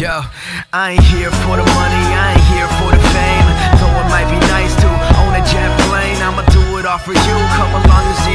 Yo, I ain't here for the money, I ain't here for the fame. Though it might be nice to own a jet plane, I'ma do it all for you. Come along and see